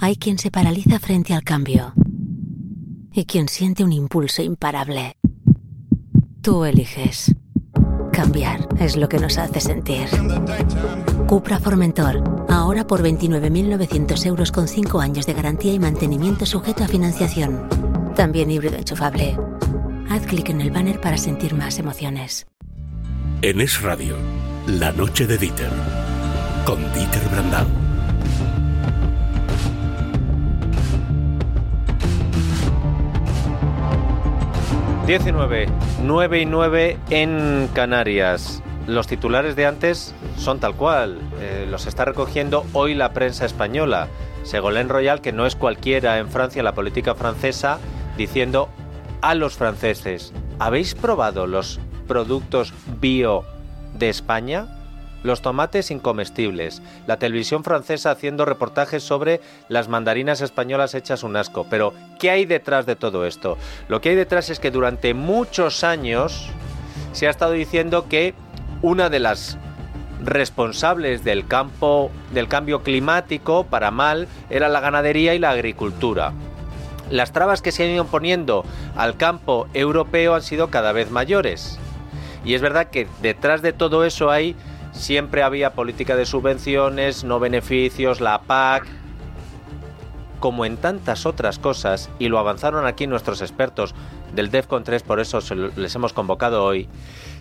Hay quien se paraliza frente al cambio y quien siente un impulso imparable. Tú eliges. Cambiar es lo que nos hace sentir. Cupra Formentor, ahora por 29.900 euros con 5 años de garantía y mantenimiento sujeto a financiación. También híbrido enchufable. Haz clic en el banner para sentir más emociones. En Es Radio, La Noche de Dieter, con Dieter Brandau. 19, 9 y 9 en Canarias. Los titulares de antes son tal cual, eh, los está recogiendo hoy la prensa española. Segolén Royal, que no es cualquiera en Francia, la política francesa, diciendo a los franceses, ¿habéis probado los productos bio de España? Los tomates incomestibles, la televisión francesa haciendo reportajes sobre las mandarinas españolas hechas un asco. Pero, ¿qué hay detrás de todo esto? Lo que hay detrás es que durante muchos años se ha estado diciendo que una de las responsables del campo del cambio climático para mal era la ganadería y la agricultura. Las trabas que se han ido poniendo al campo europeo han sido cada vez mayores. Y es verdad que detrás de todo eso hay siempre había política de subvenciones, no beneficios, la PAC, como en tantas otras cosas, y lo avanzaron aquí nuestros expertos del DEFCON 3, por eso les hemos convocado hoy,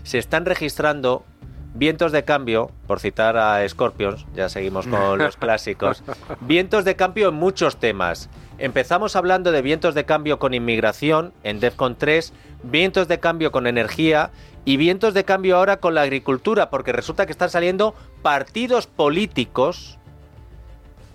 se están registrando vientos de cambio, por citar a Scorpions, ya seguimos con los clásicos, vientos de cambio en muchos temas. Empezamos hablando de vientos de cambio con inmigración en DEFCON 3, vientos de cambio con energía y vientos de cambio ahora con la agricultura, porque resulta que están saliendo partidos políticos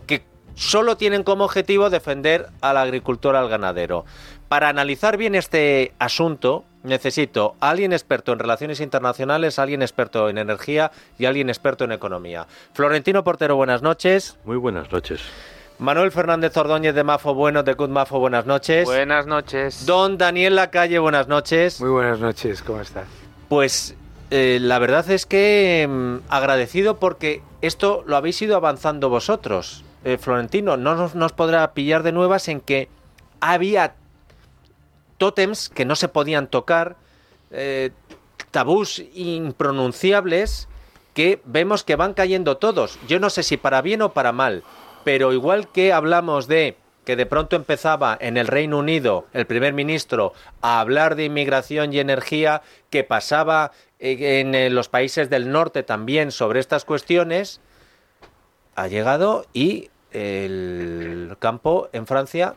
que solo tienen como objetivo defender al agricultor, al ganadero. Para analizar bien este asunto, necesito a alguien experto en relaciones internacionales, alguien experto en energía y alguien experto en economía. Florentino Portero, buenas noches. Muy buenas noches. Manuel Fernández Ordóñez de Mafo Bueno, de Good Mafo, buenas noches. Buenas noches. Don Daniel Lacalle, buenas noches. Muy buenas noches, ¿cómo estás? Pues eh, la verdad es que mm, agradecido porque esto lo habéis ido avanzando vosotros. Eh, Florentino, no nos, podrá pillar de nuevas en que había tótems que no se podían tocar, eh, tabús impronunciables que vemos que van cayendo todos. Yo no sé si para bien o para mal, pero igual que hablamos de que de pronto empezaba en el Reino Unido el primer ministro a hablar de inmigración y energía, que pasaba en los países del norte también sobre estas cuestiones, ha llegado y el campo en Francia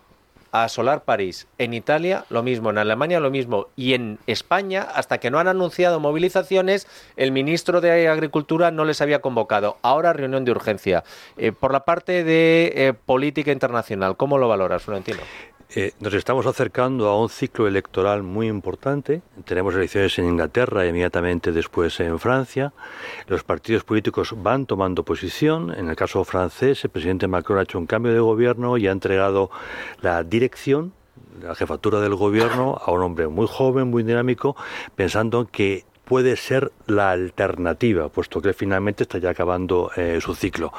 a Solar París. En Italia lo mismo, en Alemania lo mismo y en España, hasta que no han anunciado movilizaciones, el ministro de Agricultura no les había convocado. Ahora reunión de urgencia. Eh, por la parte de eh, política internacional, ¿cómo lo valoras, Florentino? Eh, nos estamos acercando a un ciclo electoral muy importante. Tenemos elecciones en Inglaterra, inmediatamente después en Francia. Los partidos políticos van tomando posición. En el caso francés, el presidente Macron ha hecho un cambio de gobierno y ha entregado la dirección la jefatura del gobierno a un hombre muy joven, muy dinámico, pensando que puede ser la alternativa, puesto que finalmente está ya acabando eh, su ciclo.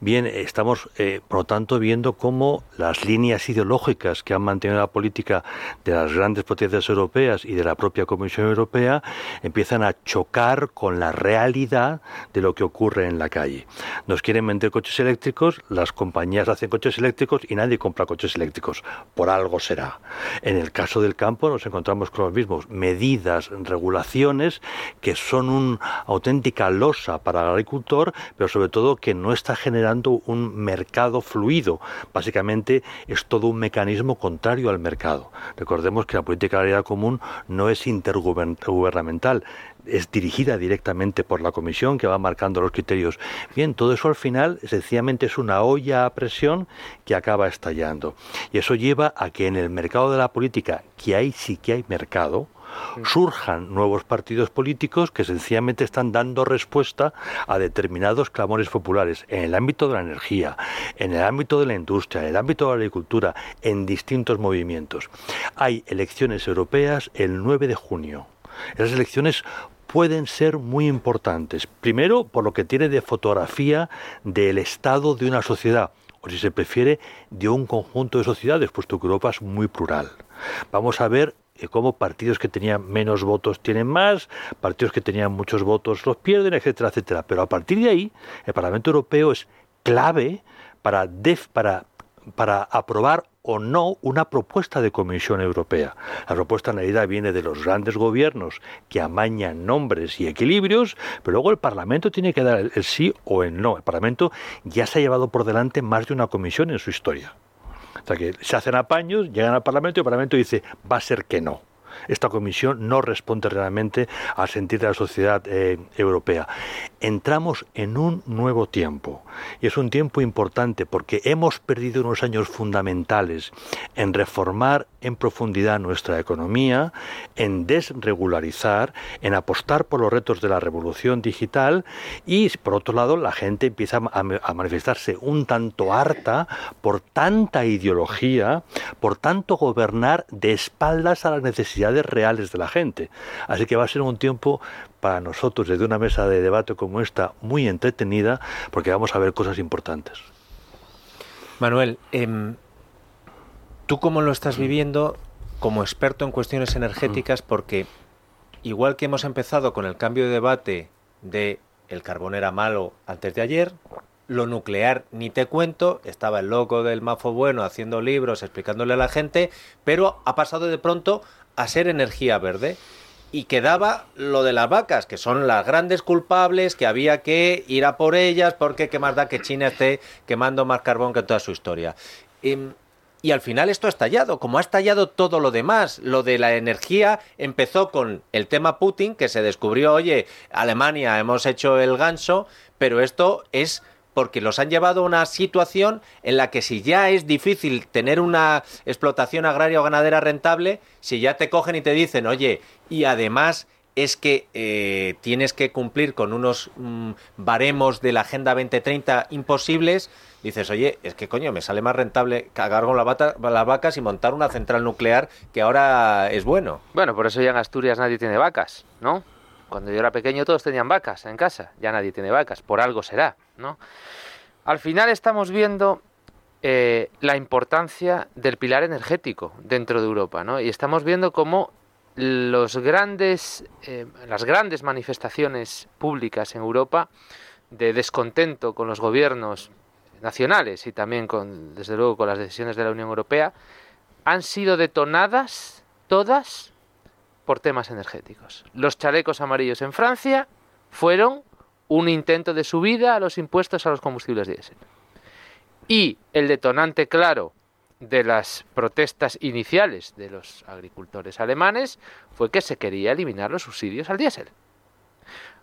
Bien, estamos, eh, por lo tanto, viendo cómo las líneas ideológicas que han mantenido la política de las grandes potencias europeas y de la propia Comisión Europea empiezan a chocar con la realidad de lo que ocurre en la calle. Nos quieren vender coches eléctricos, las compañías hacen coches eléctricos y nadie compra coches eléctricos. Por algo será. En el caso del campo nos encontramos con los mismos medidas, regulaciones que son una auténtica losa para el agricultor, pero sobre todo que no está generando un mercado fluido. Básicamente es todo un mecanismo contrario al mercado. Recordemos que la política agraria común no es intergubernamental, es dirigida directamente por la Comisión que va marcando los criterios. Bien, todo eso al final sencillamente es una olla a presión que acaba estallando. Y eso lleva a que en el mercado de la política, que hay sí que hay mercado, surjan nuevos partidos políticos que sencillamente están dando respuesta a determinados clamores populares en el ámbito de la energía, en el ámbito de la industria, en el ámbito de la agricultura, en distintos movimientos. Hay elecciones europeas el 9 de junio. Esas elecciones pueden ser muy importantes. Primero, por lo que tiene de fotografía del estado de una sociedad o si se prefiere, de un conjunto de sociedades, puesto que Europa es muy plural. Vamos a ver cómo partidos que tenían menos votos tienen más, partidos que tenían muchos votos los pierden, etcétera, etcétera. Pero a partir de ahí, el Parlamento Europeo es clave para, para, para aprobar o no una propuesta de Comisión Europea. La propuesta en realidad viene de los grandes gobiernos que amañan nombres y equilibrios, pero luego el Parlamento tiene que dar el, sí o el no. El Parlamento ya se ha llevado por delante más de una comisión en su historia. O sea que se hacen apaños, llegan al Parlamento y el Parlamento dice va a ser que no esta comisión no responde realmente al sentir de la sociedad eh, europea. Entramos en un nuevo tiempo y es un tiempo importante porque hemos perdido unos años fundamentales en reformar en profundidad nuestra economía, en desregularizar, en apostar por los retos de la revolución digital y por otro lado la gente empieza a manifestarse un tanto harta por tanta ideología, por tanto gobernar de espaldas a las necesidades reales de la gente. Así que va a ser un tiempo para nosotros desde una mesa de debate como esta muy entretenida porque vamos a ver cosas importantes. Manuel, em, ¿tú cómo lo estás viviendo como experto en cuestiones energéticas? Porque igual que hemos empezado con el cambio de debate de el carbón era malo antes de ayer, lo nuclear ni te cuento, estaba el loco del mafo bueno haciendo libros, explicándole a la gente, pero ha pasado de pronto a ser energía verde. Y quedaba lo de las vacas, que son las grandes culpables, que había que ir a por ellas, porque qué más da que China esté quemando más carbón que toda su historia. Em, y, al final esto ha estallado, como ha estallado todo lo demás. Lo de la energía empezó con el tema Putin, que se descubrió, oye, Alemania hemos hecho el ganso, pero esto es porque los han llevado a una situación en la que si ya es difícil tener una explotación agraria o ganadera rentable, si ya te cogen y te dicen, oye, y además es que eh, tienes que cumplir con unos mm, baremos de la Agenda 2030 imposibles, dices, oye, es que coño, me sale más rentable cagar con las vacas y montar una central nuclear que ahora es bueno. Bueno, por eso ya en Asturias nadie tiene vacas, ¿no? Cuando yo era pequeño todos tenían vacas en casa, ya nadie tiene vacas, por algo será, ¿no? Al final estamos viendo eh, la importancia del pilar energético dentro de Europa, ¿no? Y estamos viendo cómo los grandes, eh, las grandes manifestaciones públicas en Europa de descontento con los gobiernos nacionales y también con, desde luego, con las decisiones de la Unión Europea, han sido detonadas todas por temas energéticos. Los chalecos amarillos en Francia fueron un intento de subida a los impuestos a los combustibles diésel. Y el detonante claro de las protestas iniciales de los agricultores alemanes fue que se quería eliminar los subsidios al diésel.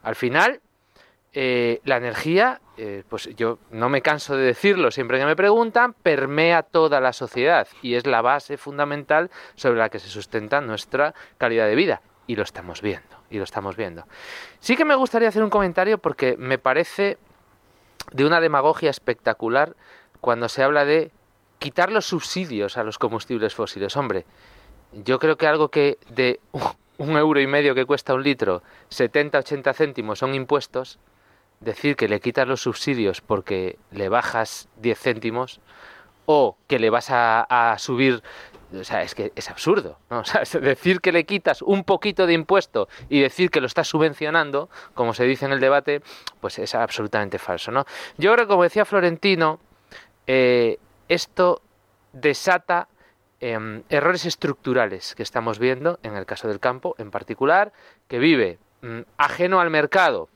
Al final, eh, la energía, eh, pues yo no me canso de decirlo siempre que me preguntan, permea toda la sociedad y es la base fundamental sobre la que se sustenta nuestra calidad de vida. Y lo estamos viendo, y lo estamos viendo. Sí que me gustaría hacer un comentario porque me parece de una demagogia espectacular cuando se habla de quitar los subsidios a los combustibles fósiles. Hombre, yo creo que algo que de un euro y medio que cuesta un litro, 70-80 céntimos son impuestos, decir que le quitas los subsidios porque le bajas 10 céntimos o que le vas a, subir o sea, es que es absurdo, decir que le quitas un poquito de impuesto y decir que lo estás subvencionando, como se dice en el debate, pues es absolutamente falso. Yo creo que, como decía Florentino, eh, esto desata em, errores estructurales que estamos viendo en el caso del campo en particular, que vive mm, ajeno al mercado,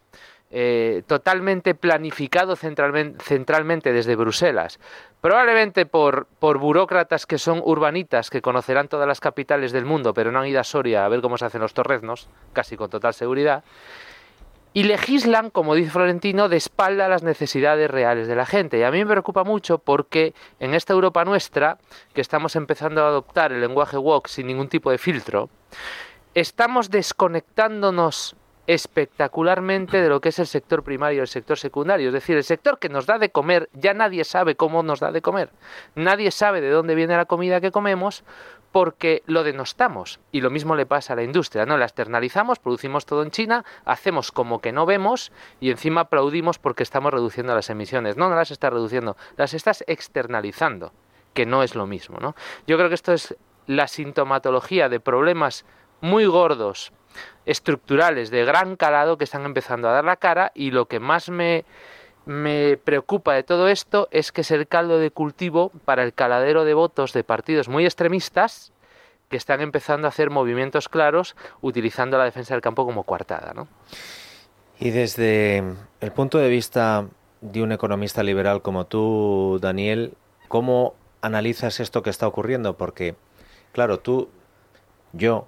eh, totalmente planificado centralmente, desde Bruselas, probablemente por, por, burócratas que son urbanitas, que conocerán todas las capitales del mundo, pero no han ido a Soria a ver cómo se hacen los torreznos, casi con total seguridad, y legislan, como dice Florentino, de espalda a las necesidades reales de la gente. Y a mí me preocupa mucho porque en esta Europa nuestra, que estamos empezando a adoptar el lenguaje woke sin ningún tipo de filtro, estamos desconectándonos espectacularmente de lo que es el sector primario y el sector secundario. Es decir, el sector que nos da de comer, ya nadie sabe cómo nos da de comer. Nadie sabe de dónde viene la comida que comemos, porque lo denostamos. Y lo mismo le pasa a la industria, ¿no? La externalizamos, producimos todo en China, hacemos como que no vemos y encima aplaudimos porque estamos reduciendo las emisiones. No, no las estás reduciendo, las estás externalizando, que no es lo mismo, ¿no? Yo creo que esto es la sintomatología de problemas muy gordos, estructurales, de gran calado que están empezando a dar la cara y lo que más me me preocupa de todo esto es que es el caldo de cultivo para el caladero de votos de partidos muy extremistas que están empezando a hacer movimientos claros utilizando la defensa del campo como coartada. ¿no? Y desde el punto de vista de un economista liberal como tú, Daniel, ¿cómo analizas esto que está ocurriendo? Porque, claro, tú, yo,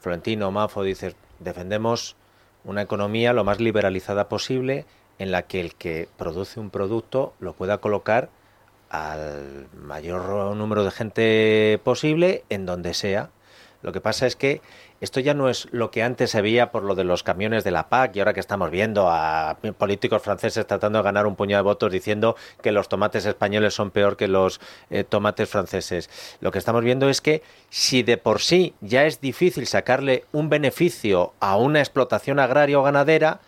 Florentino, Mafo, dices, defendemos una economía lo más liberalizada posible en la que el que produce un producto lo pueda colocar al mayor número de gente posible en donde sea. Lo que pasa es que esto ya no es lo que antes veía por lo de los camiones de la PAC y ahora que estamos viendo a políticos franceses tratando de ganar un puñado de votos diciendo que los tomates españoles son peor que los eh, tomates franceses. Lo que estamos viendo es que si de por sí ya es difícil sacarle un beneficio a una explotación agraria o ganadera,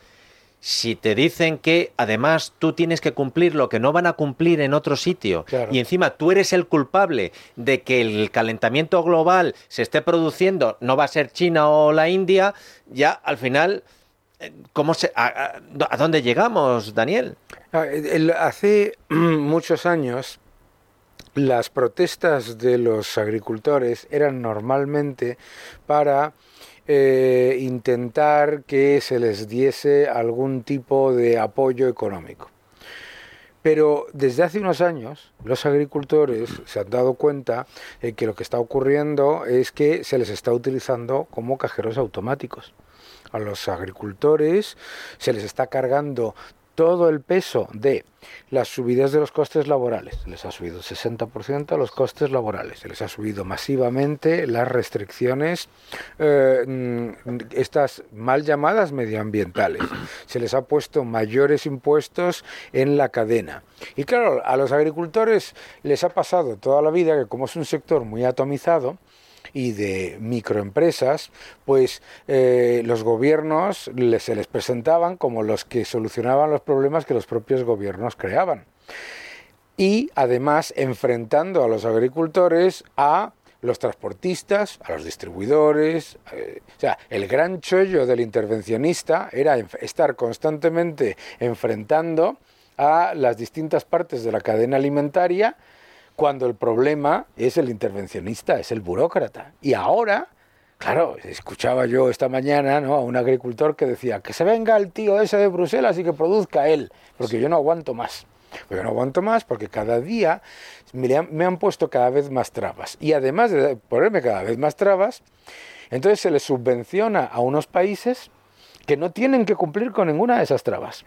si te dicen que además tú tienes que cumplir lo que no van a cumplir en otro sitio y encima tú eres el culpable de que el calentamiento global se esté produciendo, no va a ser China o la India, ya al final, eh, ¿cómo se, a, dónde llegamos, Daniel? Ah, hace muchos años las protestas de los agricultores eran normalmente para eh, intentar que se les diese algún tipo de apoyo económico. Pero desde hace unos años los agricultores se han dado cuenta de que lo que está ocurriendo es que se les está utilizando como cajeros automáticos. A los agricultores se les está cargando todo el peso de las subidas de los costes laborales. Les ha subido 60% los costes laborales. Se les ha subido masivamente las restricciones, eh, estas mal llamadas medioambientales. Se les ha puesto mayores impuestos en la cadena. Y claro, a los agricultores les ha pasado toda la vida que como es un sector muy atomizado, y de microempresas, pues eh, los gobiernos se les presentaban como los que solucionaban los problemas que los propios gobiernos creaban. Y además enfrentando a los agricultores a los transportistas, a los distribuidores. Eh, o sea, el gran chollo del intervencionista era estar constantemente enfrentando a las distintas partes de la cadena alimentaria cuando el problema es el intervencionista, es el burócrata. Y ahora, claro, escuchaba yo esta mañana ¿no? a un agricultor que decía que se venga el tío ese de Bruselas y que produzca él, porque yo no aguanto más. Yo no aguanto más porque cada día me han, me han puesto cada vez más trabas. Y además de ponerme cada vez más trabas, entonces se les subvenciona a unos países que no tienen que cumplir con ninguna de esas trabas.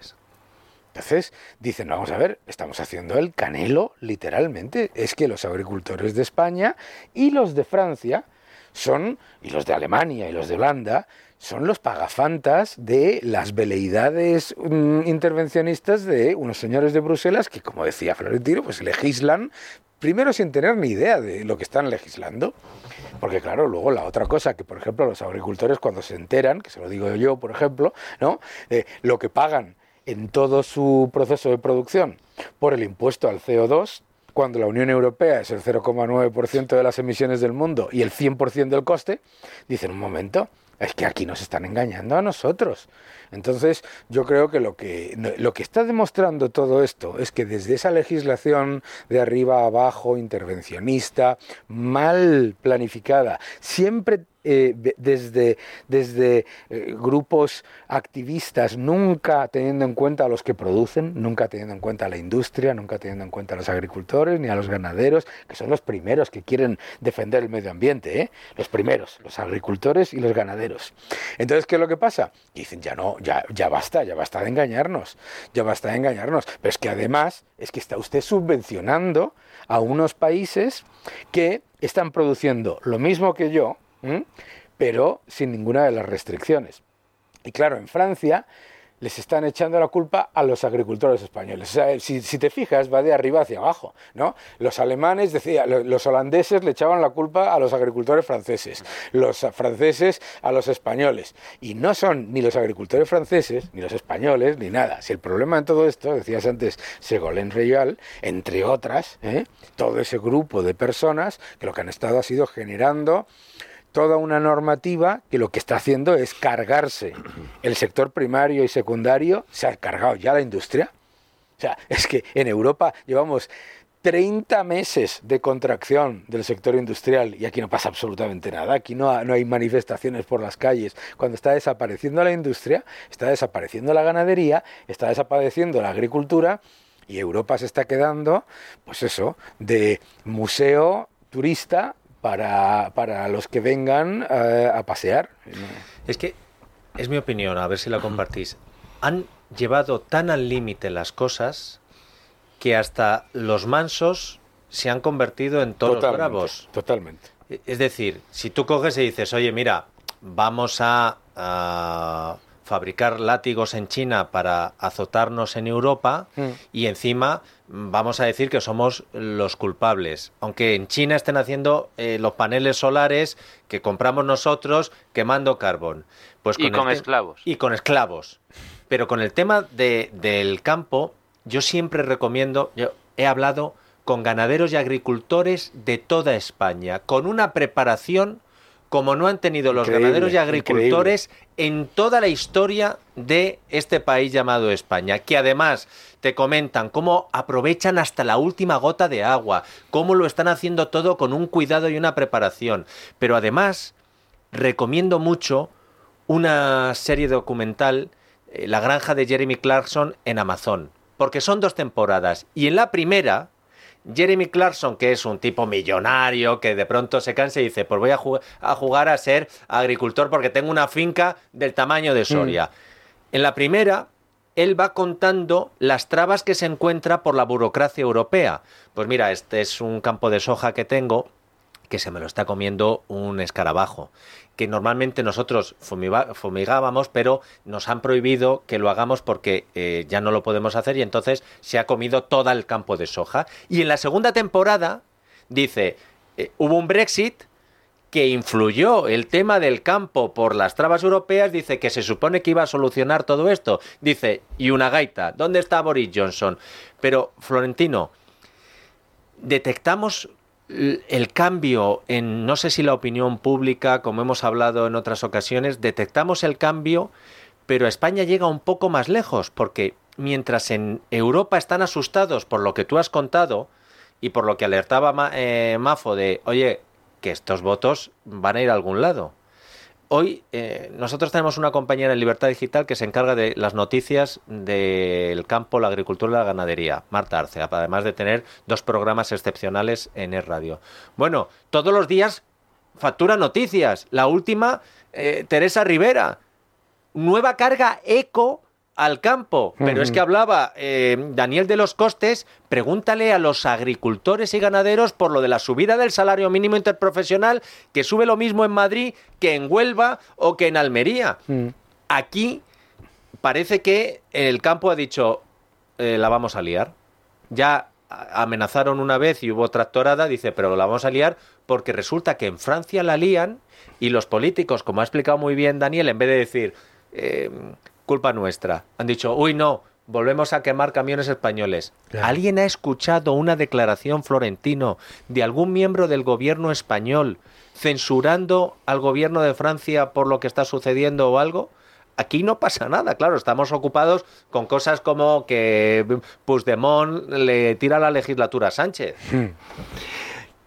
Entonces dicen, vamos a ver, estamos haciendo el canelo literalmente. Es que los agricultores de España y los de Francia son, y los de Alemania y los de Holanda, son los pagafantas de las veleidades mm, intervencionistas de unos señores de Bruselas que, como decía Florentino, pues legislan primero sin tener ni idea de lo que están legislando. Porque claro, luego la otra cosa que, por ejemplo, los agricultores cuando se enteran, que se lo digo yo, por ejemplo, ¿no? lo que pagan en todo su proceso de producción por el impuesto al CO2, cuando la Unión Europea es el 0,9% de las emisiones del mundo y el 100% del coste, dicen un momento, es que aquí nos están engañando a nosotros. Entonces, yo creo que lo que lo que está demostrando todo esto es que desde esa legislación de arriba a abajo, intervencionista, mal planificada, siempre eh, desde, desde eh, grupos activistas, nunca teniendo en cuenta a los que producen, nunca teniendo en cuenta a la industria, nunca teniendo en cuenta a los agricultores ni a los ganaderos, que son los primeros que quieren defender el medio ambiente, ¿eh? los primeros, los agricultores y los ganaderos. Entonces, ¿qué es lo que pasa? dicen, ya no, ya, ya basta, ya basta de engañarnos, ya basta de engañarnos. Pero es que además es que está usted subvencionando a unos países que están produciendo lo mismo que yo, pero sin ninguna de las restricciones. Y claro, en Francia les están echando la culpa a los agricultores españoles. O sea, si, te fijas, va de arriba hacia abajo, ¿no? Los alemanes, decía, los holandeses le echaban la culpa a los agricultores franceses, los franceses a los españoles. Y no son ni los agricultores franceses, ni los españoles, ni nada. Si el problema en todo esto, decías antes, Segolén Real, entre otras, ¿eh? todo ese grupo de personas que lo que han estado ha sido generando toda una normativa que lo que está haciendo es cargarse el sector primario y secundario, se ha cargado ya la industria. O sea, es que en Europa llevamos 30 meses de contracción del sector industrial y aquí no pasa absolutamente nada, aquí no, no, hay manifestaciones por las calles. Cuando está desapareciendo la industria, está desapareciendo la ganadería, está desapareciendo la agricultura y Europa se está quedando, pues eso, de museo turista para, los que vengan eh, a pasear. Es que, es mi opinión, a ver si la compartís. Han llevado tan al límite las cosas que hasta los mansos se han convertido en todos bravos. Totalmente. Es decir, si tú coges y dices, oye, mira, vamos a fabricar látigos en China para azotarnos en Europa mm. y encima vamos a decir que somos los culpables. Aunque en China estén haciendo eh, los paneles solares que compramos nosotros quemando carbón. Pues con y con esclavos. Y con esclavos. Pero con el tema de, del campo, yo siempre recomiendo, yo he hablado con ganaderos y agricultores de toda España, con una preparación como no han tenido los ganaderos y agricultores en toda la historia de este país llamado España, que además te comentan cómo aprovechan hasta la última gota de agua, cómo lo están haciendo todo con un cuidado y una preparación. Pero además, recomiendo mucho una serie documental, eh, La granja de Jeremy Clarkson en Amazon, porque son dos temporadas, y en la primera Jeremy Clarkson, que es un tipo millonario, que de pronto se cansa y dice, pues voy a, jugar a ser agricultor porque tengo una finca del tamaño de Soria. Mm. En la primera, él va contando las trabas que se encuentra por la burocracia europea. Pues mira, este es un campo de soja que tengo que se me lo está comiendo un escarabajo que normalmente nosotros fumigábamos, pero nos han prohibido que lo hagamos porque eh, ya no lo podemos hacer y entonces se ha comido todo el campo de soja. Y en la segunda temporada dice, eh, hubo un Brexit que influyó el tema del campo por las trabas europeas, dice que se supone que iba a solucionar todo esto. Dice, y una gaita, ¿dónde está Boris Johnson? Pero, Florentino, detectamos el cambio en, no sé si la opinión pública, como hemos hablado en otras ocasiones, detectamos el cambio, pero España llega un poco más lejos, porque mientras en Europa están asustados por lo que tú has contado y por lo que alertaba eh, Mafo de, oye, que estos votos van a ir a algún lado. Hoy eh, nosotros tenemos una compañera en Libertad Digital que se encarga de las noticias del campo, la agricultura y la ganadería, Marta Arce, además de tener dos programas excepcionales en el radio. Bueno, todos los días factura noticias. La última, eh, Teresa Rivera. Nueva carga eco al campo. Pero es que hablaba eh, Daniel de los costes, pregúntale a los agricultores y ganaderos por lo de la subida del salario mínimo interprofesional, que sube lo mismo en Madrid que en Huelva o que en Almería. Mm. Aquí parece que el campo ha dicho, eh, la vamos a liar. Ya amenazaron una vez y hubo tractorada, dice, pero la vamos a liar porque resulta que en Francia la lían y los políticos, como ha explicado muy bien Daniel, en vez de decir... Eh, culpa nuestra. Han dicho, uy, no, volvemos a quemar camiones españoles. ¿Alguien ha escuchado una declaración florentino de algún miembro del gobierno español censurando al gobierno de Francia por lo que está sucediendo o algo? Aquí no pasa nada, claro, estamos ocupados con cosas como que Puigdemont le tira la legislatura a Sánchez. Hmm.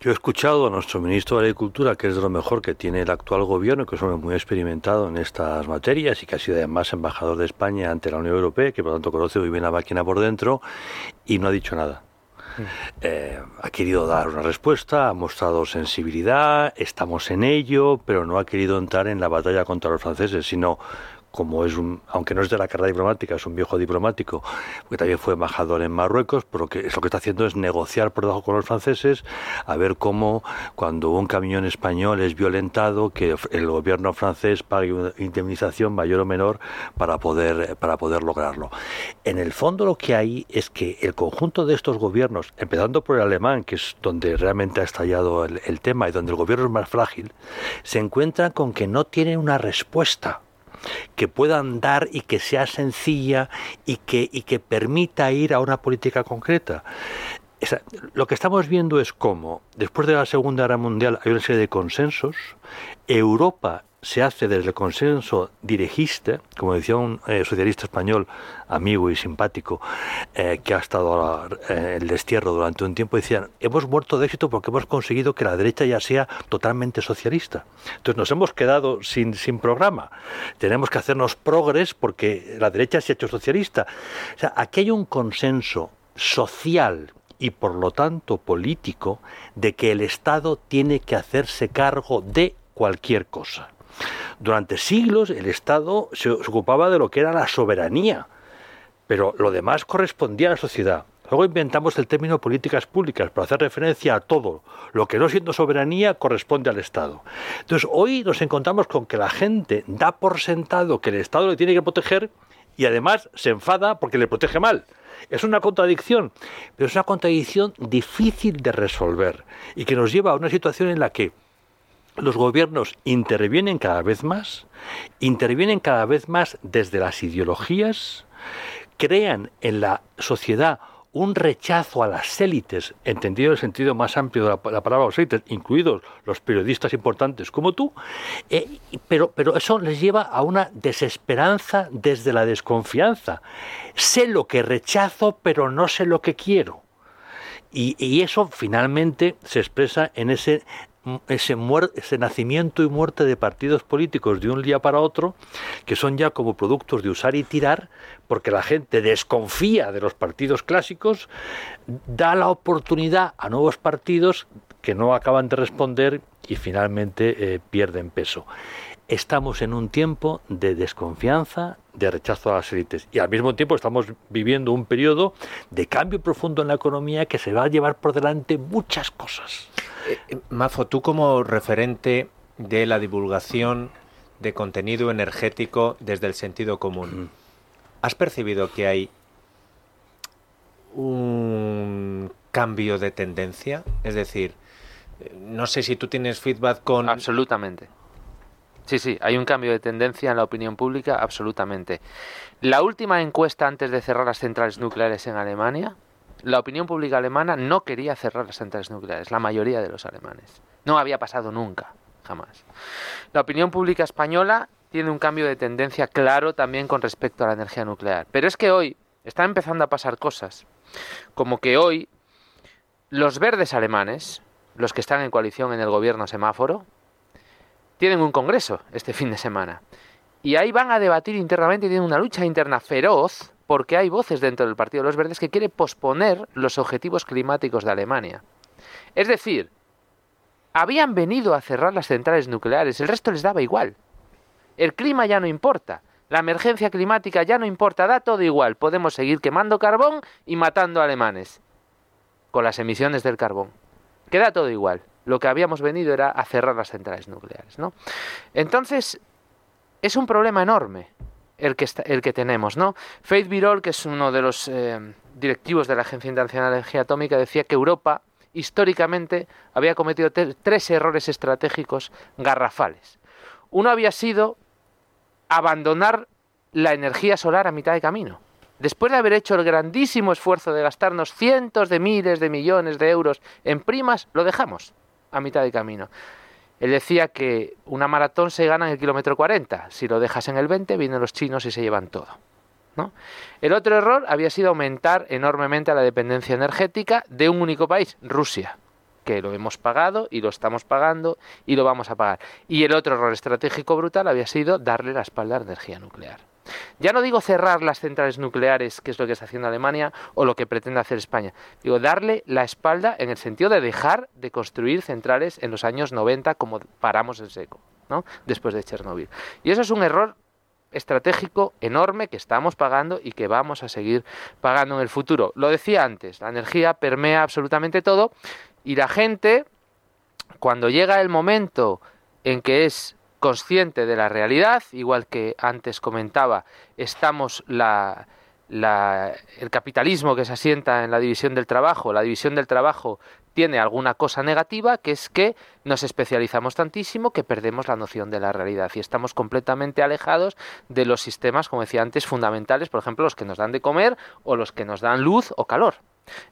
Yo he escuchado a nuestro ministro de Agricultura, que es de lo mejor que tiene el actual gobierno, que es un hombre muy experimentado en estas materias y que ha sido además embajador de España ante la Unión Europea, que por lo tanto conoce muy bien la máquina por dentro, y no ha dicho nada. Mm. Eh, ha querido dar una respuesta, ha mostrado sensibilidad, estamos en ello, pero no ha querido entrar en la batalla contra los franceses, sino como es un, aunque no es de la carrera diplomática, es un viejo diplomático, que también fue embajador en Marruecos, pero que lo que está haciendo es negociar por debajo con los franceses a ver cómo cuando un camión español es violentado, que el gobierno francés pague una indemnización mayor o menor para poder, para poder lograrlo. En el fondo lo que hay es que el conjunto de estos gobiernos, empezando por el alemán, que es donde realmente ha estallado el, el tema y donde el gobierno es más frágil, se encuentran con que no tienen una respuesta que puedan dar y que sea sencilla y que, y que permita ir a una política concreta. lo que estamos viendo es cómo, después de la Segunda Guerra Mundial, hay una serie de consensos. Europa se hace desde el consenso dirigista, como decía un eh, socialista español, amigo y simpático, eh, que ha estado en el destierro durante un tiempo, decían, hemos muerto de éxito porque hemos conseguido que la derecha ya sea totalmente socialista. Entonces nos hemos quedado sin, sin programa. Tenemos que hacernos progres porque la derecha se ha hecho socialista. O sea, aquí hay un consenso social y por lo tanto político de que el Estado tiene que hacerse cargo de cualquier cosa. Durante siglos el Estado se ocupaba de lo que era la soberanía, pero lo demás correspondía a la sociedad. Luego inventamos el término políticas públicas para hacer referencia a todo. Lo que no siendo soberanía corresponde al Estado. Entonces hoy nos encontramos con que la gente da por sentado que el Estado le tiene que proteger y además se enfada porque le protege mal. Es una contradicción, pero es una contradicción difícil de resolver y que nos lleva a una situación en la que los gobiernos intervienen cada vez más, intervienen cada vez más desde las ideologías, crean en la sociedad un rechazo a las élites, entendido en el sentido más amplio de la, palabra los élites, incluidos los periodistas importantes como tú, eh, pero, pero eso les lleva a una desesperanza desde la desconfianza. Sé lo que rechazo, pero no sé lo que quiero. Y, y, eso finalmente se expresa en ese ese, ese nacimiento y muerte de partidos políticos de un día para otro, que son ya como productos de usar y tirar, porque la gente desconfía de los partidos clásicos, da la oportunidad a nuevos partidos que no acaban de responder y finalmente eh, pierden peso. Estamos en un tiempo de desconfianza, de rechazo a las élites. Y al mismo tiempo estamos viviendo un periodo de cambio profundo en la economía que se va a llevar por delante muchas cosas. Eh, Mafo, tú como referente de la divulgación de contenido energético desde el sentido común, ¿has percibido que hay un cambio de tendencia? Es decir, eh, no sé si tú tienes feedback con... Absolutamente. Sí, sí, hay un cambio de tendencia en la opinión pública, absolutamente. La última encuesta antes de cerrar las centrales nucleares en Alemania la opinión pública alemana no quería cerrar las centrales nucleares, la mayoría de los alemanes. No había pasado nunca, jamás. La opinión pública española tiene un cambio de tendencia claro también con respecto a la energía nuclear. Pero es que hoy están empezando a pasar cosas, como que hoy los verdes alemanes, los que están en coalición en el gobierno semáforo, tienen un congreso este fin de semana. Y ahí van a debatir internamente tienen una lucha interna feroz porque hay voces dentro del Partido de los Verdes que quiere posponer los objetivos climáticos de Alemania. Es decir, habían venido a cerrar las centrales nucleares, el resto les daba igual. El clima ya no importa, la emergencia climática ya no importa, da todo igual, podemos seguir quemando carbón y matando alemanes con las emisiones del carbón. Queda todo igual. Lo que habíamos venido era a cerrar las centrales nucleares, ¿no? Entonces, es un problema enorme el que, el que tenemos, ¿no? Faith Birol, que es uno de los eh, directivos de la Agencia Internacional de Energía Atómica, decía que Europa históricamente había cometido tres errores estratégicos garrafales. Uno había sido abandonar la energía solar a mitad de camino. Después de haber hecho el grandísimo esfuerzo de gastarnos cientos de miles de millones de euros en primas, lo dejamos a mitad de camino. Él decía que una maratón se gana en el kilómetro 40. Si lo dejas en el 20, vienen los chinos y se llevan todo. ¿no? El otro error había sido aumentar enormemente la dependencia energética de un único país, Rusia, que lo hemos pagado y lo estamos pagando y lo vamos a pagar. Y el otro error estratégico brutal había sido darle la espalda a la energía nuclear. Ya no digo cerrar las centrales nucleares, que es lo que está haciendo Alemania, o lo que pretende hacer España. Digo, darle la espalda en el sentido de dejar de construir centrales en los años 90 como paramos en seco, ¿no? Después de Chernóbil. Y eso es un error estratégico enorme que estamos pagando y que vamos a seguir pagando en el futuro. Lo decía antes, la energía permea absolutamente todo y la gente, cuando llega el momento en que es consciente de la realidad, igual que antes comentaba, estamos la, el capitalismo que se asienta en la división del trabajo, la división del trabajo tiene alguna cosa negativa, que es que nos especializamos tantísimo que perdemos la noción de la realidad y estamos completamente alejados de los sistemas, como decía antes, fundamentales, por ejemplo, los que nos dan de comer o los que nos dan luz o calor.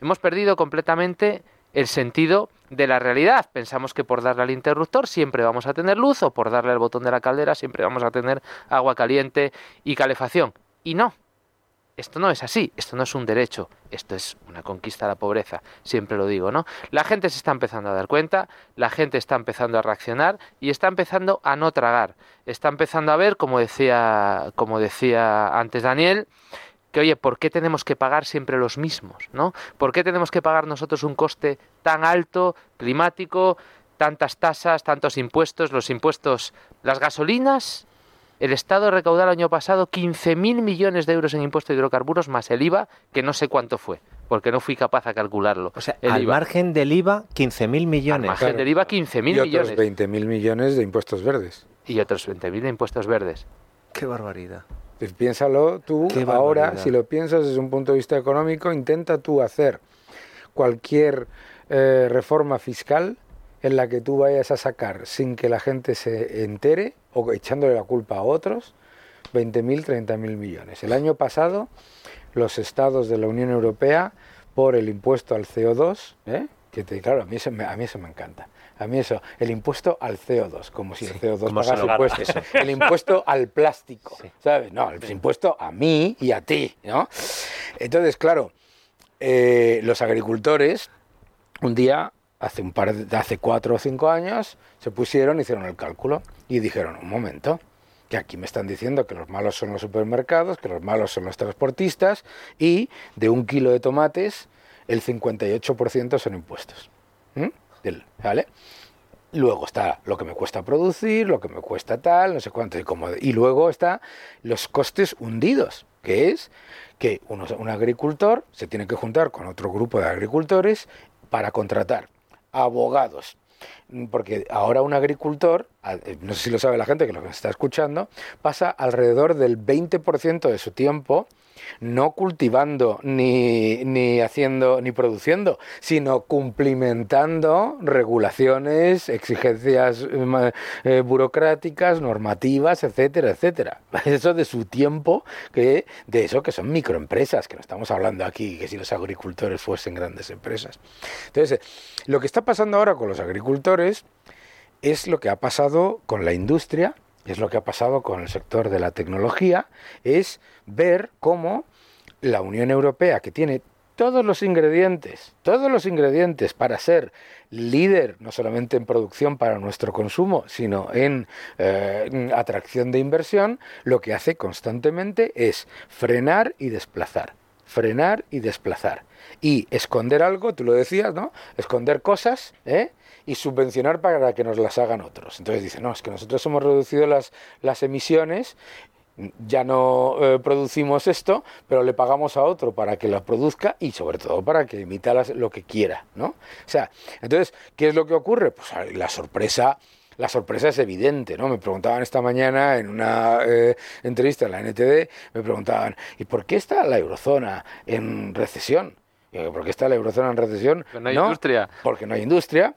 Hemos perdido completamente el sentido de la realidad. Pensamos que por darle al interruptor siempre vamos a tener luz o por darle al botón de la caldera siempre vamos a tener agua caliente y calefacción. Y no, esto no es así, esto no es un derecho, esto es una conquista a la pobreza, siempre lo digo, ¿no? La gente se está empezando a dar cuenta, la gente está empezando a reaccionar y está empezando a no tragar, está empezando a ver, como decía, como decía antes Daniel, que oye, ¿por qué tenemos que pagar siempre los mismos? ¿no? ¿Por qué tenemos que pagar nosotros un coste tan alto, climático, tantas tasas, tantos impuestos, los impuestos, las gasolinas? El Estado recaudó el año pasado 15.000 millones de euros en impuestos de hidrocarburos más el IVA, que no sé cuánto fue, porque no fui capaz de calcularlo. O sea, al margen del IVA, 15.000 millones. Al margen del IVA, 15.000 millones. Y otros 20.000 millones de impuestos verdes. Y otros 20.000 de impuestos verdes. Qué barbaridad. Pues piénsalo tú ahora, si lo piensas desde un punto de vista económico, intenta tú hacer cualquier eh, reforma fiscal en la que tú vayas a sacar sin que la gente se entere o echándole la culpa a otros 20.000, 30.000 millones. El año pasado los estados de la Unión Europea por el impuesto al CO2, ¿eh? que te, claro, a mí, eso a mí eso me encanta. A mí eso, el impuesto al CO2, como si el CO2 pagase impuestos. El impuesto al plástico, ¿sabes? No, el impuesto a mí y a ti, ¿no? Entonces, claro, eh, los agricultores, un día, hace, un par de, hace cuatro o cinco años, se pusieron, hicieron el cálculo y dijeron, un momento, que aquí me están diciendo que los malos son los supermercados, que los malos son los transportistas y de un kilo de tomates el 58% son impuestos. ¿Vale? Luego está lo que me cuesta producir, lo que me cuesta tal, no sé cuánto. Y, como, y luego está los costes hundidos, que es que un agricultor se tiene que juntar con otro grupo de agricultores para contratar abogados. Porque ahora un agricultor, eh, no sé si lo sabe la gente que lo está escuchando, pasa alrededor del 20% de su tiempo no cultivando ni, ni haciendo ni produciendo, sino cumplimentando regulaciones, exigencias eh, eh, burocráticas, normativas, etcétera, etcétera. Eso de su tiempo, que de eso que son microempresas, que no estamos hablando aquí, que si los agricultores fuesen grandes empresas. Entonces, lo que está pasando ahora con los agricultores es lo que ha pasado con la industria es lo que ha pasado con el sector de la tecnología, es ver cómo la Unión Europea, que tiene todos los ingredientes, todos los ingredientes para ser líder, no solamente en producción para nuestro consumo, sino en eh, atracción de inversión, lo que hace constantemente es frenar y desplazar, frenar y desplazar. Y esconder algo, tú lo decías, ¿no? Esconder cosas, ¿eh? Y subvencionar para que nos las hagan otros. Entonces dicen, no, es que nosotros hemos reducido las, las emisiones, ya no eh, producimos esto, pero le pagamos a otro para que lo produzca y sobre todo para que emita lo que quiera, ¿no? O sea, entonces, ¿qué es lo que ocurre? Pues la sorpresa la sorpresa es evidente, ¿no? Me preguntaban esta mañana en una eh, entrevista en la NTD, me preguntaban, ¿y por qué está la eurozona en recesión? ¿Por qué está la eurozona en recesión? no hay industria. Porque no hay industria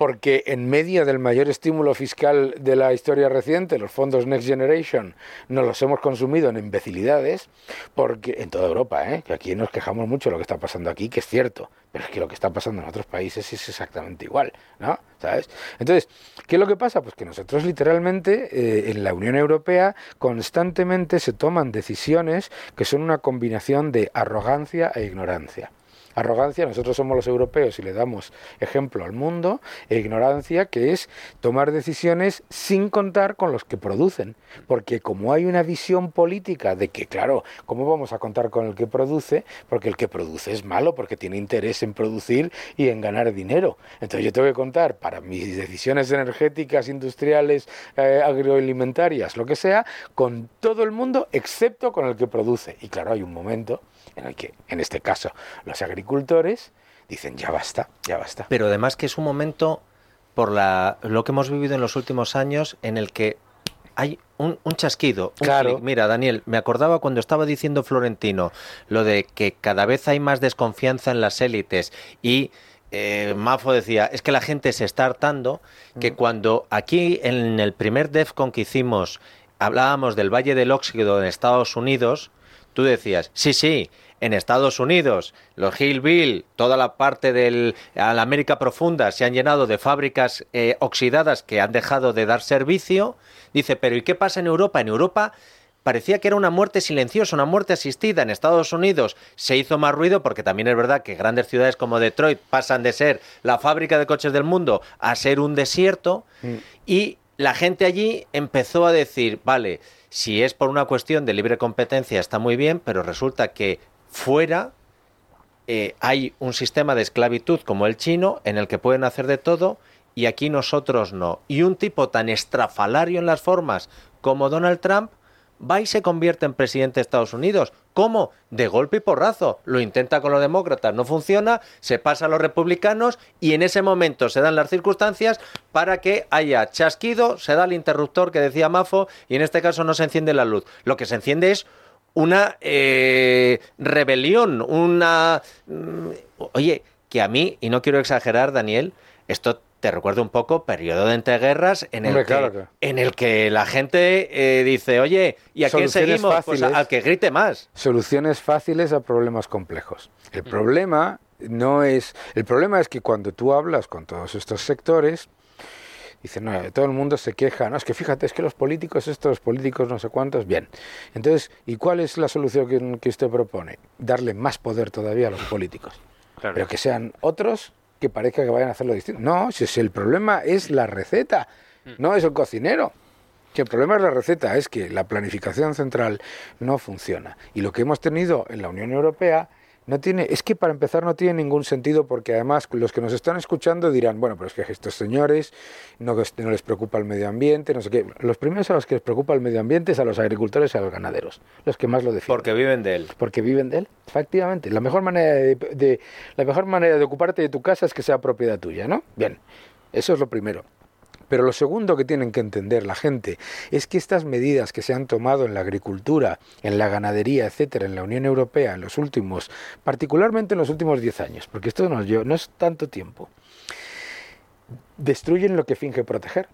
porque en medio del mayor estímulo fiscal de la historia reciente, los fondos Next Generation, nos los hemos consumido en imbecilidades, porque en toda Europa, ¿eh? que aquí nos quejamos mucho de lo que está pasando aquí, que es cierto, pero es que lo que está pasando en otros países es exactamente igual, ¿no? ¿Sabes? Entonces, ¿qué es lo que pasa? Pues que nosotros literalmente eh, en la Unión Europea constantemente se toman decisiones que son una combinación de arrogancia e ignorancia. Arrogancia, nosotros somos los europeos y le damos ejemplo al mundo, e ignorancia, que es tomar decisiones sin contar con los que producen. Porque como hay una visión política de que, claro, ¿cómo vamos a contar con el que produce? Porque el que produce es malo, porque tiene interés en producir y en ganar dinero. Entonces yo tengo que contar para mis decisiones energéticas, industriales, eh, agroalimentarias, lo que sea, con todo el mundo excepto con el que produce. Y claro, hay un momento en el que, en este caso, los agricultores dicen ya basta, ya basta. Pero además que es un momento, por la, lo que hemos vivido en los últimos años, en el que hay un, chasquido. claro. Mira, Daniel, me acordaba cuando estaba diciendo Florentino lo de que cada vez hay más desconfianza en las élites y eh, Mafo decía, es que la gente se está hartando, que mm. cuando aquí en el primer DEFCON que hicimos hablábamos del Valle del Óxido en Estados Unidos, tú decías, sí, sí, en Estados Unidos, los Hillville, toda la parte de la América Profunda se han llenado de fábricas eh, oxidadas que han dejado de dar servicio. Dice, pero ¿y qué pasa en Europa? En Europa parecía que era una muerte silenciosa, una muerte asistida. En Estados Unidos se hizo más ruido porque también es verdad que grandes ciudades como Detroit pasan de ser la fábrica de coches del mundo a ser un desierto. Mm. Y la gente allí empezó a decir, vale, si es por una cuestión de libre competencia está muy bien, pero resulta que fuera eh, hay un sistema de esclavitud como el chino en el que pueden hacer de todo y aquí nosotros no. Y un tipo tan estrafalario en las formas como Donald Trump va y se convierte en presidente de Estados Unidos. ¿Cómo? De golpe y porrazo. Lo intenta con los demócratas, no funciona, se pasa a los republicanos y en ese momento se dan las circunstancias para que haya chasquido, se da el interruptor que decía Mafo y en este caso no se enciende la luz. Lo que se enciende es una eh, rebelión, una... Mm, oye, que a mí, y no quiero exagerar, Daniel, esto te recuerda un poco periodo de entreguerras en el, que, en el que la gente eh, dice, oye, ¿y a quién seguimos? pues al que grite más. Soluciones fáciles a problemas complejos. El mm. problema no es... El problema es que cuando tú hablas con todos estos sectores, Dice, no, todo el mundo se queja, no, es que fíjate, es que los políticos, estos políticos no sé cuántos, bien. Entonces, ¿y cuál es la solución que, que usted propone? Darle más poder todavía a los políticos. Pero que sean otros que parezca que vayan a hacerlo distinto. No, si el problema es la receta, mm. no es el cocinero. Que el problema es la receta, es que la planificación central no funciona. Y lo que hemos tenido en la Unión Europea no tiene, es que para empezar no tiene ningún sentido porque además los que nos están escuchando dirán, bueno, pero es que estos señores no, no les preocupa el medio ambiente, no sé qué. Los primeros a los que les preocupa el medio ambiente es a los agricultores y a los ganaderos, los que más lo defienden. Porque viven de él. Porque viven de él, efectivamente. La mejor manera de, la mejor manera de ocuparte de tu casa es que sea propiedad tuya, ¿no? Bien, eso es lo primero. Pero lo segundo que tienen que entender la gente es que estas medidas que se han tomado en la agricultura, en la ganadería, etcétera, en la Unión Europea en los últimos, particularmente en los últimos 10 años, porque esto no, no es tanto tiempo, destruyen lo que finge proteger.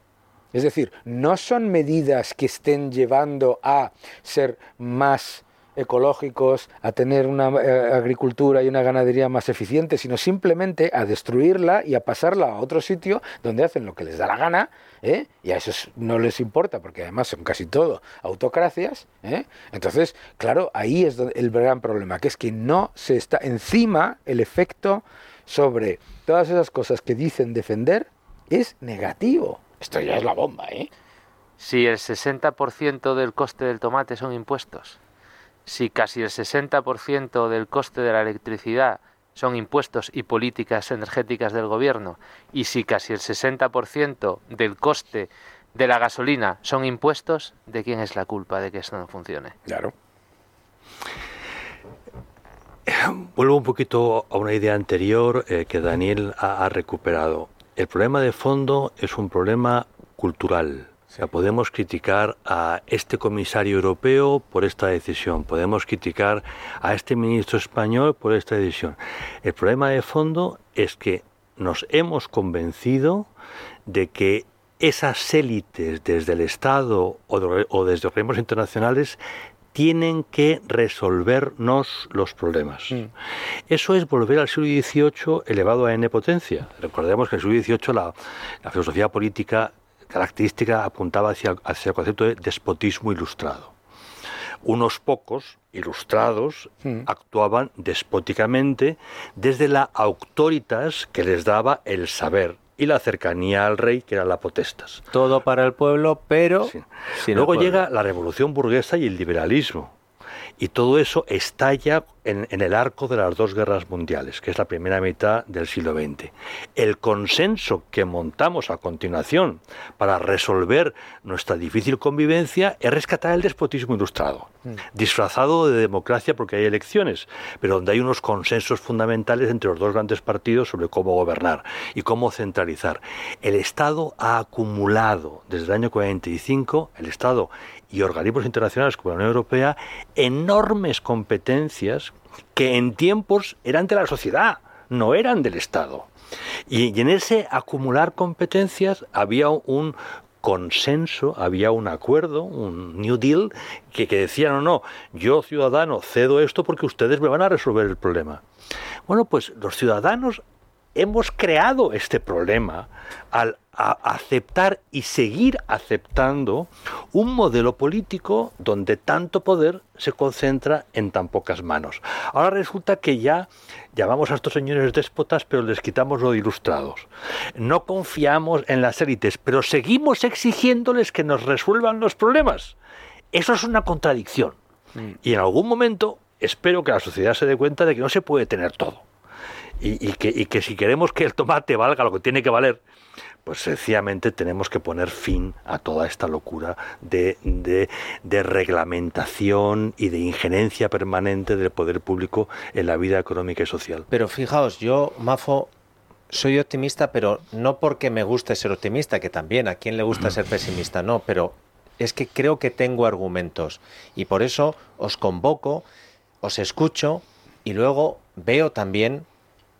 Es decir, no son medidas que estén llevando a ser más ecológicos, a tener una eh, agricultura y una ganadería más eficiente, sino simplemente a destruirla y a pasarla a otro sitio donde hacen lo que les da la gana, ¿eh? y a esos no les importa, porque además son casi todo autocracias. ¿eh? Entonces, claro, ahí es el gran problema, que es que no se está encima el efecto sobre todas esas cosas que dicen defender es negativo. Esto ya es la bomba, ¿eh? Si el 60% del coste del tomate son impuestos, si casi el 60% del coste de la electricidad son impuestos y políticas energéticas del gobierno, y si casi el 60% del coste de la gasolina son impuestos, ¿de quién es la culpa de que esto no funcione? Claro. Vuelvo un poquito a una idea anterior eh, que Daniel ha recuperado. El problema de fondo es un problema cultural podemos criticar a este comisario europeo por esta decisión, podemos criticar a este ministro español por esta decisión. El problema de fondo es que nos hemos convencido de que esas élites desde el Estado o, desde organismos internacionales tienen que resolvernos los problemas. Mm. Eso es volver al siglo XVIII elevado a n potencia. Recordemos que en el siglo XVIII la filosofía política característica apuntaba hacia, hacia el concepto de despotismo ilustrado. unos pocos ilustrados actuaban despóticamente desde la autoritas que les daba el saber y la cercanía al rey, que era la potestas. Todo para el pueblo, pero... Sí. Luego pueblo. llega la revolución burguesa y el liberalismo. Y todo eso estalla en, en el arco de las dos guerras mundiales, que es la primera mitad del siglo XX. El consenso que montamos a continuación para resolver nuestra difícil convivencia es rescatar el despotismo ilustrado, disfrazado de democracia porque hay elecciones, pero donde hay unos consensos fundamentales entre los dos grandes partidos sobre cómo gobernar y cómo centralizar. El Estado ha acumulado desde el año 45, el Estado y organismos internacionales como la Unión Europea, enormes competencias que en tiempos eran de la sociedad, no eran del Estado. Y, en ese acumular competencias había un consenso, había un acuerdo, un New Deal, que, que decía, no, no, yo ciudadano cedo esto porque ustedes me van a resolver el problema. Bueno, pues los ciudadanos hemos creado este problema al a- aceptar y seguir aceptando un modelo político donde tanto poder se concentra en tan pocas manos. Ahora resulta que ya llamamos a estos señores déspotas, pero les quitamos lo de ilustrados. No confiamos en las élites, pero seguimos exigiéndoles que nos resuelvan los problemas. Eso es una contradicción. Y en algún momento espero que la sociedad se dé cuenta de que no se puede tener todo y, y que, y que si queremos que el tomate valga lo que tiene que valer, pues sencillamente tenemos que poner fin a toda esta locura de, de, reglamentación y de injerencia permanente del poder público en la vida económica y social. Pero fijaos, yo, Mafo, soy optimista, pero no porque me guste ser optimista, que también a quien le gusta ser pesimista, no, pero es que creo que tengo argumentos y por eso os convoco, os escucho y luego veo también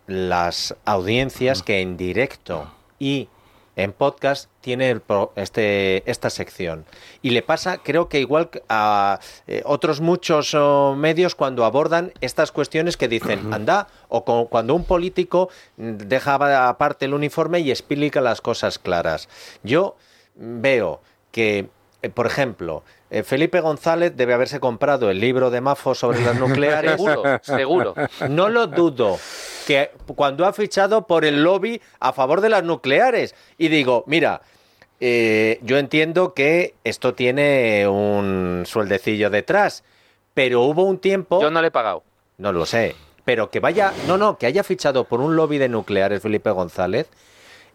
las audiencias que en directo y en podcast tiene el pro- este, esta sección. Y le pasa, creo que igual a eh, otros muchos oh, medios cuando abordan estas cuestiones que dicen, anda, o co- cuando un político mm, deja aparte el uniforme y explica las cosas claras. Yo veo que, por ejemplo, eh, Felipe González debe haberse comprado el libro de Mafo sobre las nucleares. Seguro, seguro. No lo dudo. Que cuando ha fichado por el lobby a favor de las nucleares. Y digo, mira, eh, yo entiendo que esto tiene un sueldecillo detrás. Pero hubo un tiempo. Yo no le he pagado. No lo sé. Pero que vaya. No, no, que haya fichado por un lobby de nucleares Felipe González.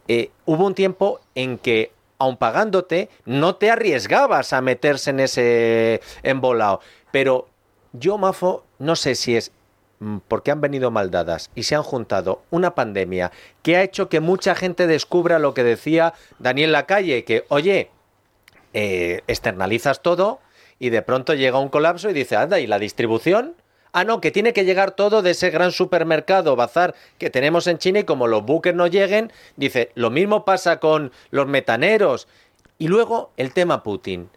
eh, hubo un tiempo en que, aun pagándote, no te arriesgabas a meterse en ese embolado. Pero yo, Mafo, no sé si es mm, porque han venido mal dadas y se han juntado una pandemia que ha hecho que mucha gente descubra lo que decía Daniel Lacalle, que, oye, eh, externalizas todo y de pronto llega un colapso y dice, anda, ¿y la distribución? Ah, no, que tiene que llegar todo de ese gran supermercado, bazar que tenemos en China y como los buques no lleguen, dice, lo mismo pasa con los metaneros. Y luego el tema Putin.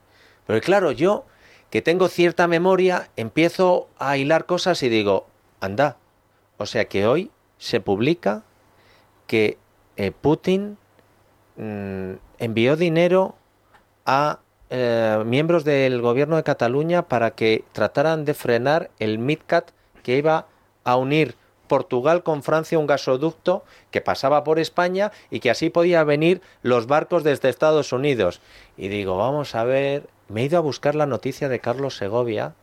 Pero claro, yo que tengo cierta memoria, empiezo a hilar cosas y digo, anda, o sea que hoy se publica que eh, Putin mm, envió dinero a eh, miembros del gobierno de Cataluña para que trataran de frenar el MidCat que iba a unir Portugal con Francia un gasoducto que pasaba por España y que así podía venir los barcos desde Estados Unidos. Y digo, vamos a ver, me he ido a buscar la noticia de Carlos Segovia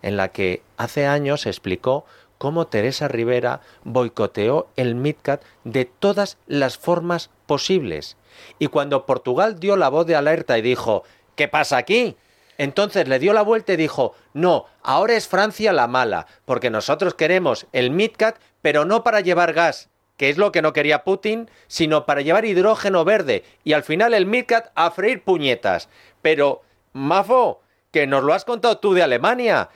en la que hace años explicó cómo Teresa Rivera boicoteó el MidCat de todas las formas posibles. Y cuando Portugal dio la voz de alerta y dijo, ¿qué pasa aquí? Entonces le dio la vuelta y dijo, no, ahora es Francia la mala, porque nosotros queremos el MidCat, pero no para llevar gas, que es lo que no quería Putin, sino para llevar hidrógeno verde. Y al final el MidCat a freír puñetas. Pero, Mafo, que nos lo has contado tú de Alemania.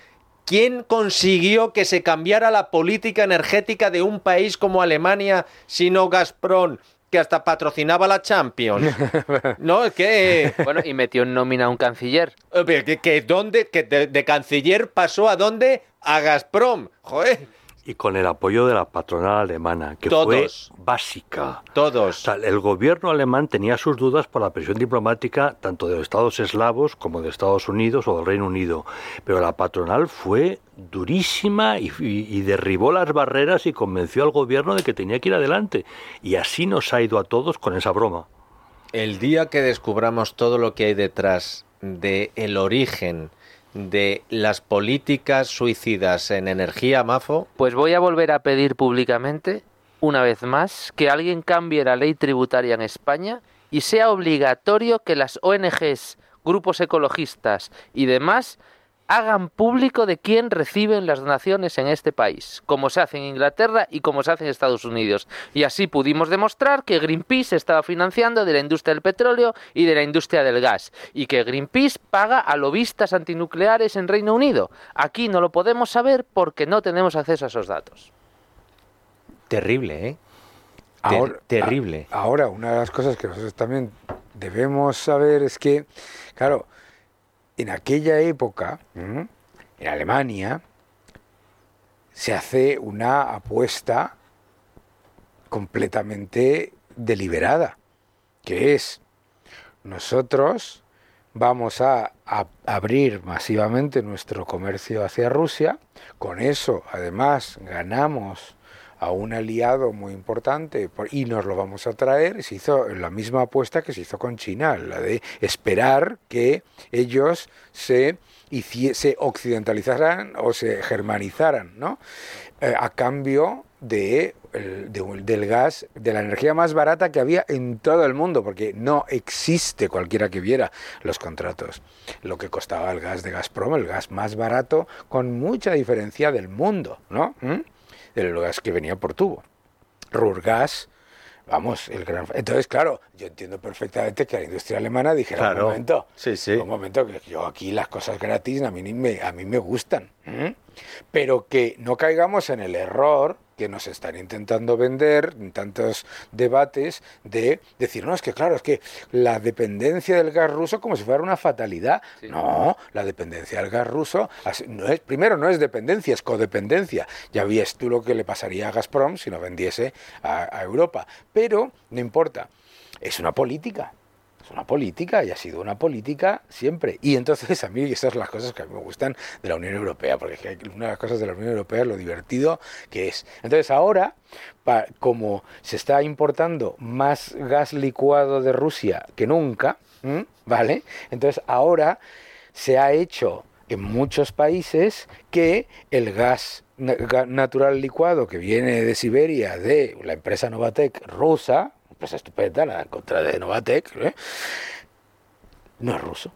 ¿Quién consiguió que se cambiara la política energética de un país como Alemania, sino Gazprom, que hasta patrocinaba la Champions? No, es que... Bueno, y metió en nómina a un canciller. Eh, que dónde, que de, de canciller pasó a dónde? A Gazprom. Joder. Y con el apoyo de la patronal alemana, que Todos. fue básica. Todos. O sea, el gobierno alemán tenía sus dudas por la presión diplomática tanto de los estados eslavos como de Estados Unidos o del Reino Unido, pero la patronal fue durísima y, y- y derribó las barreras y convenció al gobierno de que tenía que ir adelante. Y así nos ha ido a todos con esa broma. El día que descubramos todo lo que hay detrás de el origen de las políticas suicidas en energía Mafo, Pues voy a volver a pedir públicamente, una vez más, que alguien cambie la ley tributaria en España y sea obligatorio que las ONGs, grupos ecologistas y demás hagan público de quién reciben las donaciones en este país, como se hace en Inglaterra y como se hace en Estados Unidos. Y así pudimos demostrar que Greenpeace estaba financiando de la industria del petróleo y de la industria del gas, y que Greenpeace paga a lobistas antinucleares en Reino Unido. Aquí no lo podemos saber porque no tenemos acceso a esos datos. terrible, ¿eh? Ter- terrible. a- ahora, una de las cosas que nosotros también debemos saber es que, claro, en aquella época, en Alemania, se hace una apuesta completamente deliberada, que es nosotros vamos a abrir masivamente nuestro comercio hacia Rusia, con eso además ganamos a un aliado muy importante por- y nos lo vamos a traer. Se hizo la misma apuesta que se hizo con China, la de esperar que ellos se, se occidentalizaran o se germanizaran, ¿no? Eh, a cambio de, de del gas, de la energía más barata que había en todo el mundo, porque no existe cualquiera que viera los contratos. Lo que costaba el gas de Gazprom, el gas más barato, con mucha diferencia del mundo, ¿no? ¿Mm? Del gas que venía por tubo. Rurgas, vamos, el gran... Entonces, claro, yo entiendo perfectamente que la industria alemana dijera, Claro. un momento, Sí, sí. un momento, que yo aquí las cosas gratis a mí, ni me, a mí me gustan. Pero que no caigamos en el error que nos están intentando vender en tantos debates de decir, no, es que claro, es que la dependencia del gas ruso como si fuera una fatalidad. Sí. No, la dependencia del gas ruso, no es, primero no es dependencia, es codependencia. Ya vías tú lo que le pasaría a Gazprom si no vendiese a, a Europa. Pero no importa, es una política. Es una política y ha sido una política siempre. Y entonces a mí esas son las cosas que a mí me gustan de la Unión Europea, porque es que una de las cosas de la Unión Europea es lo divertido que es. Entonces ahora, como se está importando más gas licuado de Rusia que nunca. ¿vale? Entonces ahora se ha hecho en muchos países que el gas na- ga- natural licuado que viene de Siberia de la empresa Novatec rusa, empresa estupenda, nada en contra de Novatec, ¿eh? no es ruso.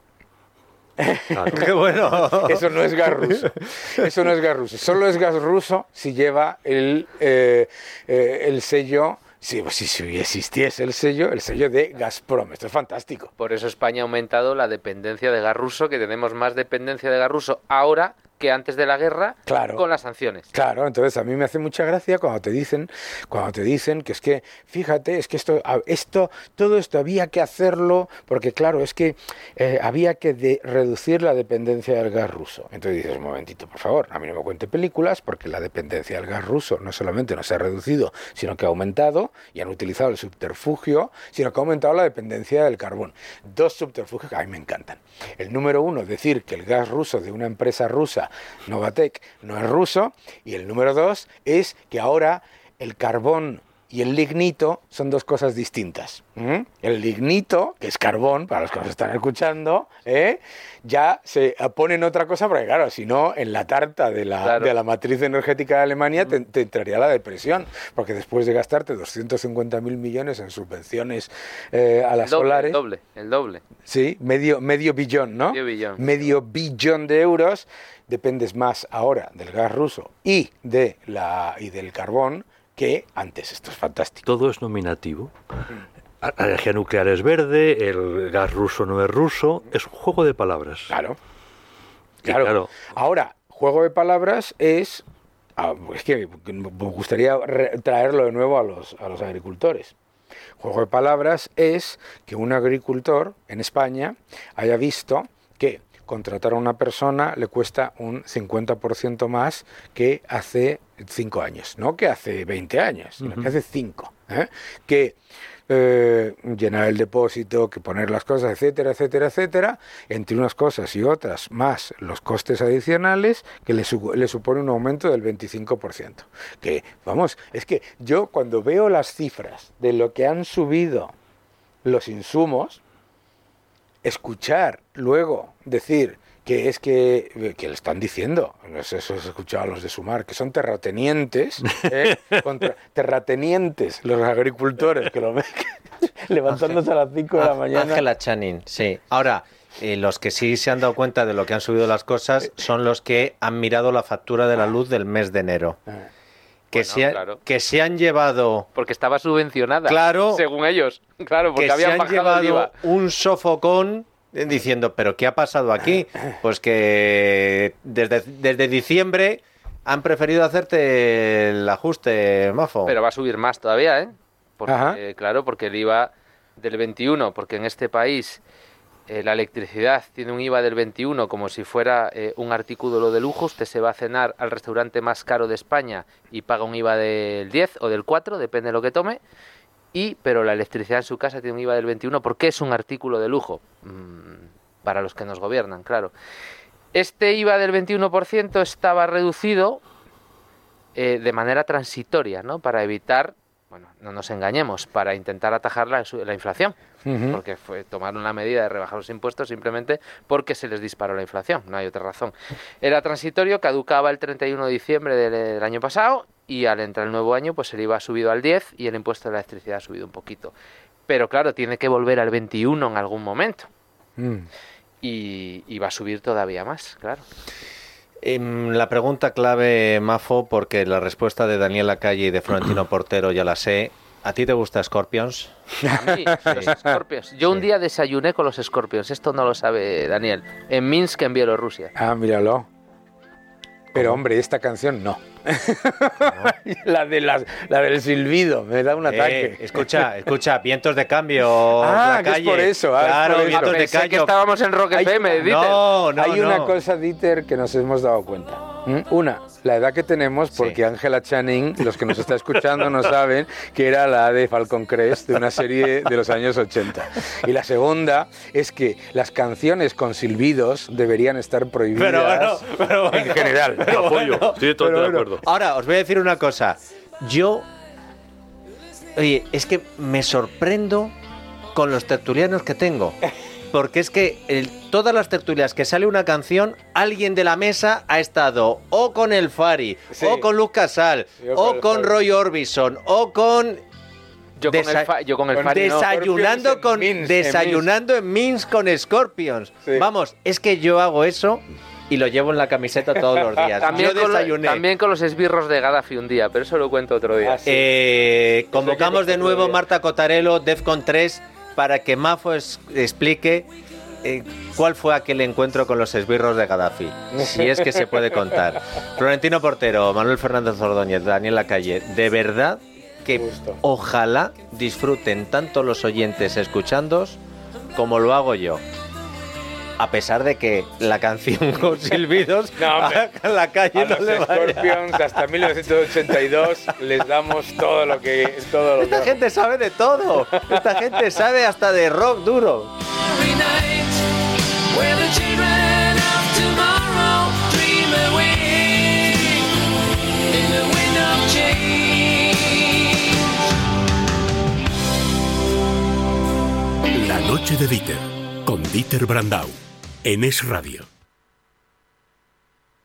Claro. Qué bueno. Eso no es gas ruso. Eso no es gas ruso. Solo es gas ruso si lleva el, eh, eh, el sello, si, si, si existiese el sello, el sello de Gazprom. Esto es fantástico. Por eso España ha aumentado la dependencia de gas ruso, que tenemos más dependencia de gas ruso ahora que antes de la guerra Claro. con las sanciones. Claro, entonces a mí me hace mucha gracia cuando te dicen, cuando te dicen que es que, fíjate, es que esto, esto, todo esto había que hacerlo, porque claro, es que eh, había que de- reducir la dependencia del gas ruso. Entonces dices, un momentito, por favor, a mí no me cuente películas, porque la dependencia del gas ruso no solamente no se ha reducido, sino que ha aumentado, y han utilizado el subterfugio, sino que ha aumentado la dependencia del carbón. Dos subterfugios que a mí me encantan. El número uno, decir que el gas ruso de una empresa rusa, Novatec, no es ruso. Y el número dos es que ahora el carbón y el lignito son dos cosas distintas. El lignito, que es carbón, para los que nos están escuchando, ¿eh? ya se pone en otra cosa, porque claro, si no, en la tarta de la, Claro. de la matriz energética de Alemania te, te entraría la depresión, porque después de gastarte 250.000 millones en subvenciones eh, a El las doble, solares, el doble, el doble. Sí, medio, medio billón, ¿no? Medio billón. Medio billón de euros. Dependes más ahora del gas ruso y, de la, y del carbón que antes. Esto es fantástico. Todo es nominativo. La energía nuclear es verde, el gas ruso no es ruso, es un juego de palabras. Claro. Claro. claro, Ahora, juego de palabras es... ah, Es que me gustaría traerlo de nuevo a los, a los agricultores. Juego de palabras es que un agricultor en España haya visto que contratar a una persona le cuesta un 50% más que hace cinco años, no que hace 20 años, sino que hace cinco. ¿eh? Que eh, llenar el depósito, que poner las cosas, etcétera, etcétera, etcétera, entre unas cosas y otras, más los costes adicionales, que le, le supone un aumento del 25%. Que, vamos, es que yo cuando veo las cifras de lo que han subido los insumos, escuchar luego decir que es que, que le están diciendo, eso he escuchado a los de Sumar, que son terratenientes, ¿eh? contra, terratenientes los agricultores, que lo ven levantándose a las 5 de la mañana. Ángela Channing, sí. Ahora, eh, los que sí se han dado cuenta de lo que han subido las cosas son los que han mirado la factura de la luz del mes de enero. Ah. Que, Bueno, se, ha- claro. que se han llevado Porque estaba subvencionada. Claro. Según ellos. Claro, porque que se habían han bajado el llevado un sofocón diciendo, pero ¿qué ha pasado aquí? Pues que desde, desde diciembre han preferido hacerte el ajuste, Mafo. Pero va a subir más todavía, ¿eh? Porque, Ajá. eh, claro, porque el IVA del 21, porque en este país eh, la electricidad tiene un IVA del 21 como si fuera eh, un artículo de lujo. Usted se va a cenar al restaurante más caro de España y paga un IVA del 10 o del 4, depende de lo que tome. Y, pero la electricidad en su casa tiene un IVA del 21 porque es un artículo de lujo. Mm, para los que nos gobiernan, claro. Este IVA del 21% estaba reducido eh, de manera transitoria, ¿no? Para evitar, bueno, no nos engañemos, para intentar atajar la, la inflación. Porque fue tomaron la medida de rebajar los impuestos simplemente porque se les disparó la inflación, no hay otra razón. Era transitorio, caducaba el 31 de diciembre del, del año pasado y al entrar el nuevo año pues el IVA ha subido al 10 y el impuesto de la electricidad ha subido un poquito. Pero claro, tiene que volver al 21 en algún momento Mm. y, y va a subir todavía más, claro. Em, la pregunta clave, Mafo, porque la respuesta de Daniela Calle y de Florentino Portero ya la sé. ¿A ti te gusta Scorpions? A mí, los Scorpions. Yo un día desayuné con los Scorpions, esto no lo sabe Daniel, en Minsk, en Bielorrusia. Ah, míralo. Pero hombre, esta canción no. la, de las, la del silbido, me da un ataque. Eh, escucha, escucha, vientos de cambio. Ah, la que es calle. por eso, ah, es claro, por eso. de que estábamos en Rock FM, Dieter. No, no, Hay una cosa, Dieter, que nos hemos dado cuenta. ¿Mm? Una, la edad que tenemos, porque Angela Channing, los que nos está escuchando no saben que era la de Falcon Crest de una serie de los años 80. Y la segunda es que las canciones con silbidos deberían estar prohibidas Pero bueno, pero bueno. en general. Apoyo, estoy totalmente Pero de bueno. acuerdo. Ahora, os voy a decir una cosa. Yo. Oye, es que me sorprendo con los tertulianos que tengo. Porque es que el- todas las tertulias que sale una canción, alguien de la mesa ha estado o con el Fari, Sí. o con Luz Casal, Yo o con con. Roy Orbison, o con Yo con, el fa- yo con el con Fari no. desayunando Scorpions en con Minsk, en desayunando en Minsk con Scorpions. Sí. Vamos, es que yo hago eso y lo llevo en la camiseta todos los días. También yo con, también con los esbirros de Gaddafi un día, pero eso lo cuento otro día. Ah, sí. Eh, convocamos de nuevo. Marta Cotarelo, Defcon 3, para que Mafo es- explique eh, cuál fue aquel encuentro con los esbirros de Gaddafi. Si es que se puede contar. Florentino Portero, Manuel Fernández Ordóñez, Daniel Lacalle, de verdad que Justo. ojalá disfruten tanto los oyentes escuchándos como lo hago yo. A pesar de que la canción con silbidos No, hombre. a la calle A no los le vaya. Scorpions hasta 1982 les damos todo lo que todo lo Esta que gente sabe de todo. Esta gente sabe hasta de rock duro. La noche de Dieter, con Dieter Brandau, en Es Radio.